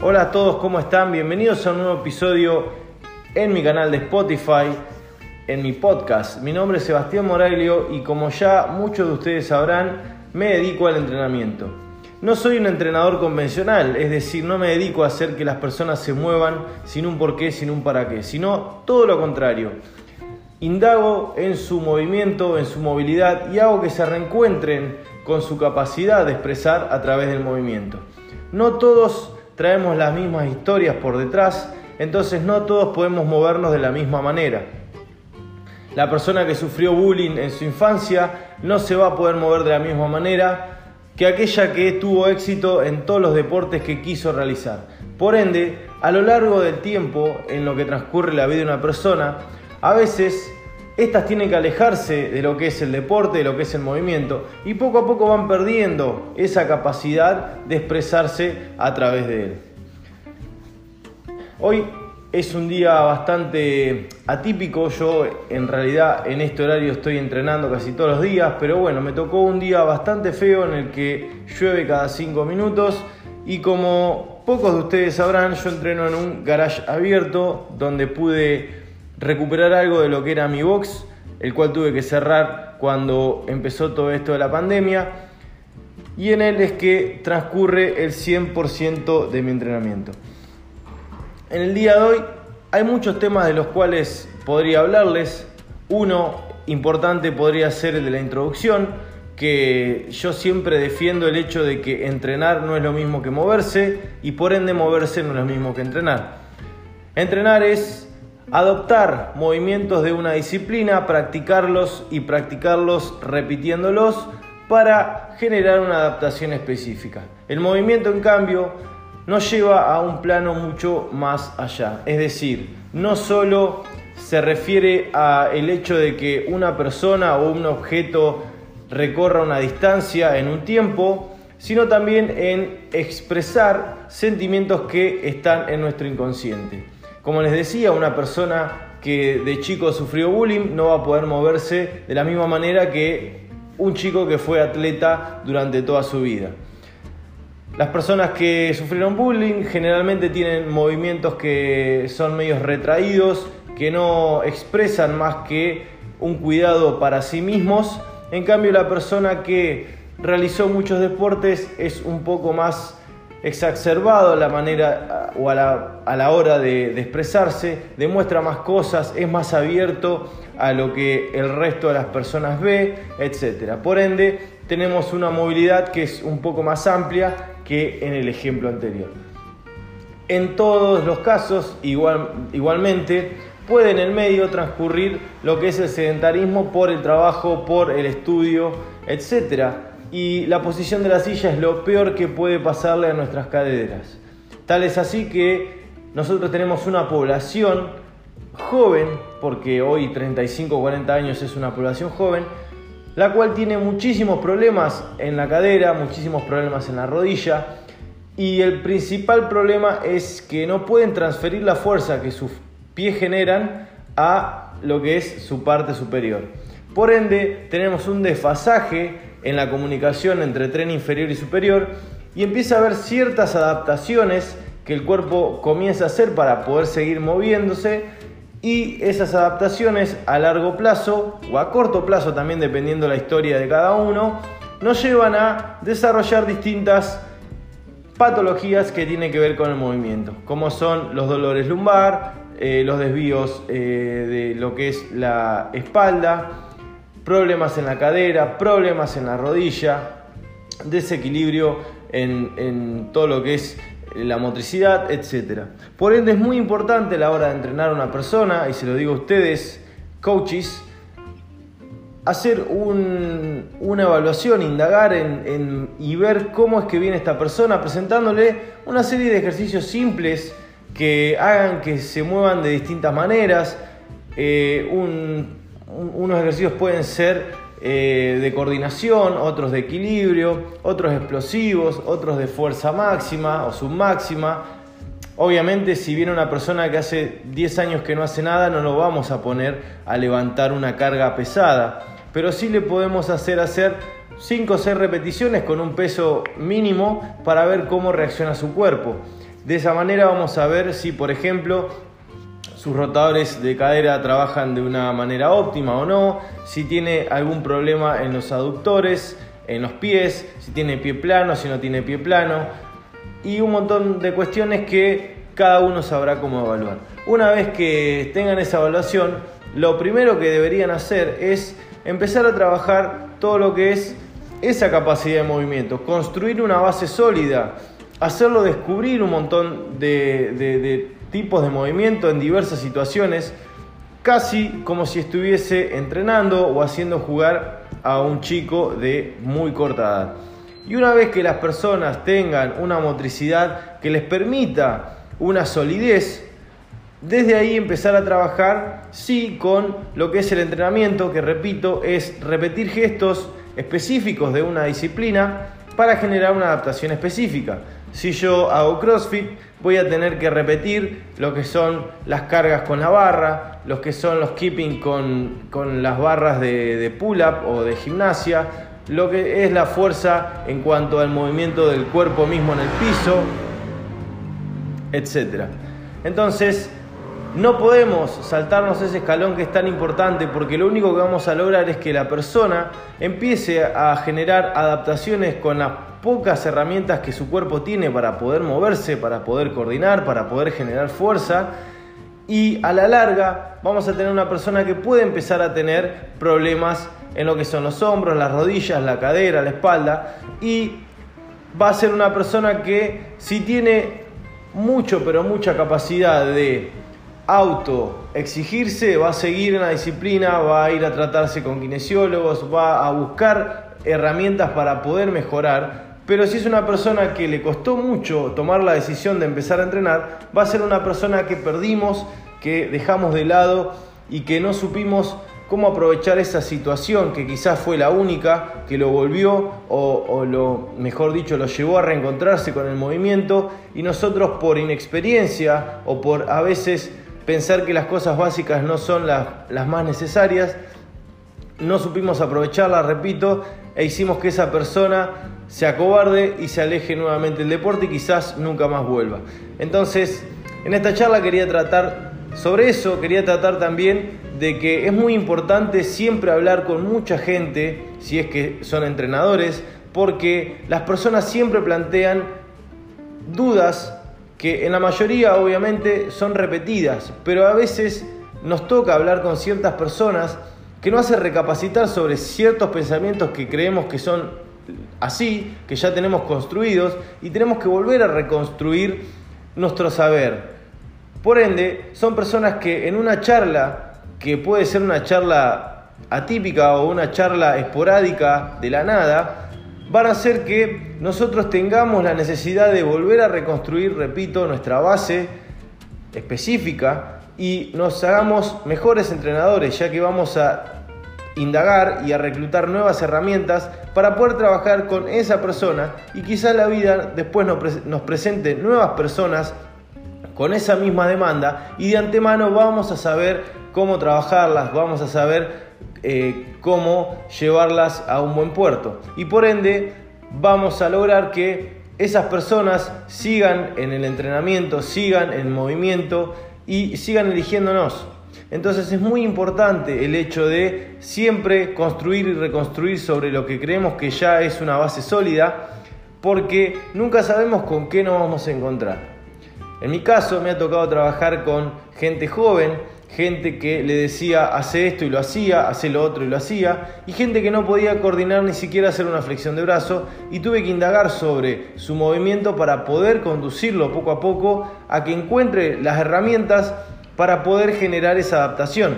Hola a todos, ¿cómo están? Bienvenidos a un nuevo episodio en mi canal de Spotify, en mi podcast. Mi nombre es Sebastián Moraglio y como ya muchos de ustedes sabrán, me dedico al entrenamiento. No soy un entrenador convencional, es decir, no me dedico a hacer que las personas se muevan sin un porqué, sin un para qué, sino todo lo contrario. Indago en su movimiento, en su movilidad y hago que se reencuentren con su capacidad de expresar a través del movimiento. No todos traemos las mismas historias por detrás, entonces no todos podemos movernos de la misma manera. La persona que sufrió bullying en su infancia no se va a poder mover de la misma manera que aquella que tuvo éxito en todos los deportes que quiso realizar. Por ende, a lo largo del tiempo en lo que transcurre la vida de una persona, a veces estas tienen que alejarse de lo que es el deporte, de lo que es el movimiento, y poco a poco van perdiendo esa capacidad de expresarse a través de él. Hoy es un día bastante atípico, yo en realidad en este horario estoy entrenando casi todos los días, pero bueno, me tocó un día bastante feo en el que llueve cada 5 minutos y como pocos de ustedes sabrán, yo entreno en un garage abierto donde pude recuperar algo de lo que era mi box, el cual tuve que cerrar cuando empezó todo esto de la pandemia. Y en él es que transcurre el 100% de mi entrenamiento. En el día de hoy hay muchos temas de los cuales podría hablarles. Uno importante podría ser el de la introducción, que yo siempre defiendo el hecho de que entrenar no es lo mismo que moverse y por ende moverse no es lo mismo que entrenar. Entrenar es Adoptar movimientos de una disciplina, practicarlos y practicarlos repitiéndolos para generar una adaptación específica. El movimiento, en cambio, nos lleva a un plano mucho más allá. Es decir, no solo se refiere a el hecho de que una persona o un objeto recorra una distancia en un tiempo, sino también en expresar sentimientos que están en nuestro inconsciente. Como les decía, una persona que de chico sufrió bullying no va a poder moverse de la misma manera que un chico que fue atleta durante toda su vida. Las personas que sufrieron bullying generalmente tienen movimientos que son medios retraídos, que no expresan más que un cuidado para sí mismos. En cambio, la persona que realizó muchos deportes es un poco más exacerbado la manera o a la, hora de, de, expresarse, demuestra más cosas, es más abierto a lo que el resto de las personas ve, etc. Por ende, tenemos una movilidad que es un poco más amplia que en el ejemplo anterior. En todos los casos, igual, igualmente, puede en el medio transcurrir lo que es el sedentarismo por el trabajo, por el estudio, etcétera y la posición de la silla es lo peor que puede pasarle a nuestras caderas. Tal es así que nosotros tenemos una población joven, porque hoy 35 40 años es una población joven, la cual tiene muchísimos problemas en la cadera, muchísimos problemas en la rodilla, y el principal problema es que no pueden transferir la fuerza que sus pies generan a lo que es su parte superior. Por ende, tenemos un desfasaje en la comunicación entre tren inferior y superior y empieza a haber ciertas adaptaciones que el cuerpo comienza a hacer para poder seguir moviéndose y esas adaptaciones a largo plazo o a corto plazo también dependiendo la historia de cada uno nos llevan a desarrollar distintas patologías que tienen que ver con el movimiento, como son los dolores lumbar, eh, los desvíos eh, de lo que es la espalda, problemas en la cadera, problemas en la rodilla, desequilibrio en, todo lo que es la motricidad, etc. Por ende es muy importante a la hora de entrenar a una persona, y se lo digo a ustedes, coaches, hacer una evaluación, indagar y ver cómo es que viene esta persona, presentándole una serie de ejercicios simples que hagan que se muevan de distintas maneras, eh, un unos ejercicios pueden ser eh, de coordinación, otros de equilibrio, otros explosivos, otros de fuerza máxima o submáxima. Obviamente si viene una persona que hace 10 años que no hace nada, no lo vamos a poner a levantar una carga pesada, pero sí le podemos hacer hacer 5 o 6 repeticiones con un peso mínimo para ver cómo reacciona su cuerpo. De esa manera vamos a ver si, por ejemplo, sus rotadores de cadera trabajan de una manera óptima o no, si tiene algún problema en los aductores, en los pies, si tiene pie plano, si no tiene pie plano, y un montón de cuestiones que cada uno sabrá cómo evaluar. Una vez que tengan esa evaluación, lo primero que deberían hacer es empezar a trabajar todo lo que es esa capacidad de movimiento, construir una base sólida, hacerlo descubrir un montón de, de tipos de movimiento en diversas situaciones, casi como si estuviese entrenando o haciendo jugar a un chico de muy corta edad. Y una vez que las personas tengan una motricidad que les permita una solidez, desde ahí empezar a trabajar, sí, con lo que es el entrenamiento, que repito, es repetir gestos específicos de una disciplina para generar una adaptación específica. Si yo hago CrossFit, voy a tener que repetir lo que son las cargas con la barra, los que son los keeping con, las barras de, de pull-up o de gimnasia, lo que es la fuerza en cuanto al movimiento del cuerpo mismo en el piso, etc. Entonces, no podemos saltarnos ese escalón que es tan importante porque lo único que vamos a lograr es que la persona empiece a generar adaptaciones con las pocas herramientas que su cuerpo tiene para poder moverse, para poder coordinar, para poder generar fuerza. Y a la larga vamos a tener una persona que puede empezar a tener problemas en lo que son los hombros, las rodillas, la cadera, la espalda. Y va a ser una persona que si tiene mucho, pero mucha capacidad de auto exigirse, va a seguir en la disciplina, va a ir a tratarse con kinesiólogos, va a buscar herramientas para poder mejorar pero si es una persona que le costó mucho tomar la decisión de empezar a entrenar, va a ser una persona que perdimos, que dejamos de lado y que no supimos cómo aprovechar esa situación que quizás fue la única que lo volvió o, o, lo mejor dicho lo llevó a reencontrarse con el movimiento. Y nosotros por inexperiencia o por a veces pensar que las cosas básicas no son las, más necesarias no supimos aprovecharla, repito, e hicimos que esa persona se acobarde y se aleje nuevamente del deporte y quizás nunca más vuelva. Entonces, en esta charla quería tratar sobre eso, quería tratar también de que es muy importante siempre hablar con mucha gente, si es que son entrenadores, porque las personas siempre plantean dudas que en la mayoría obviamente son repetidas, pero a veces nos toca hablar con ciertas personas que nos hace recapacitar sobre ciertos pensamientos que creemos que son así, que ya tenemos construidos, y tenemos que volver a reconstruir nuestro saber. Por ende, son personas que en una charla, que puede ser una charla atípica o una charla esporádica de la nada, van a hacer que nosotros tengamos la necesidad de volver a reconstruir, repito, nuestra base específica y nos hagamos mejores entrenadores, ya que vamos a indagar y a reclutar nuevas herramientas para poder trabajar con esa persona y quizás la vida después nos, presente nuevas personas con esa misma demanda y de antemano vamos a saber cómo trabajarlas, vamos a saber eh, cómo llevarlas a un buen puerto y por ende vamos a lograr que esas personas sigan en el entrenamiento, sigan en movimiento y sigan eligiéndonos. Entonces es muy importante el hecho de siempre construir y reconstruir sobre lo que creemos que ya es una base sólida, porque nunca sabemos con qué nos vamos a encontrar. En mi caso me ha tocado trabajar con gente joven, gente que le decía hace esto y lo hacía, hace lo otro y lo hacía, y gente que no podía coordinar ni siquiera hacer una flexión de brazo, y tuve que indagar sobre su movimiento para poder conducirlo poco a poco a que encuentre las herramientas para poder generar esa adaptación.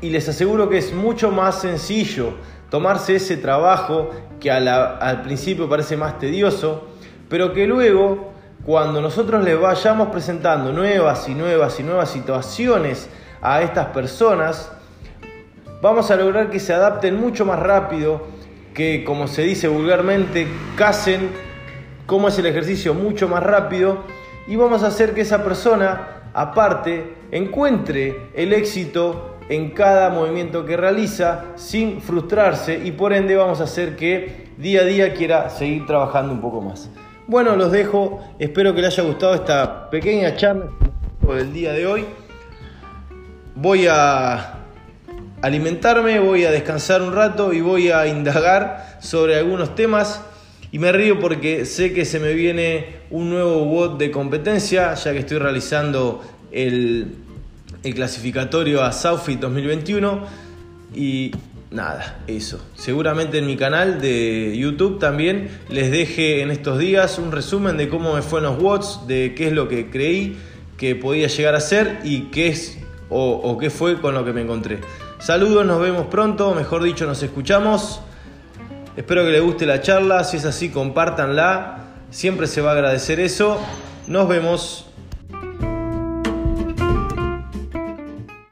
Y les aseguro que es mucho más sencillo tomarse ese trabajo que al principio parece más tedioso, pero que luego cuando nosotros les vayamos presentando nuevas y nuevas y nuevas situaciones a estas personas, vamos a lograr que se adapten mucho más rápido, que como se dice vulgarmente, casen cómo es el ejercicio mucho más rápido y vamos a hacer que esa persona, aparte, encuentre el éxito en cada movimiento que realiza sin frustrarse y por ende vamos a hacer que día a día quiera seguir trabajando un poco más. Bueno, los dejo. Espero que les haya gustado esta pequeña charla del día de hoy. Voy a alimentarme, voy a descansar un rato y voy a indagar sobre algunos temas. Y me río porque sé que se me viene un nuevo WOD de competencia, ya que estoy realizando el, el clasificatorio a Southfit 2021. Y nada, eso. Seguramente en mi canal de YouTube también les deje en estos días un resumen de cómo me fue en los WODs, de qué es lo que creí que podía llegar a ser y qué es o, o qué fue con lo que me encontré. Saludos, nos vemos pronto, mejor dicho, nos escuchamos. Espero que les guste la charla, si es así, compártanla. Siempre se va a agradecer eso. Nos vemos.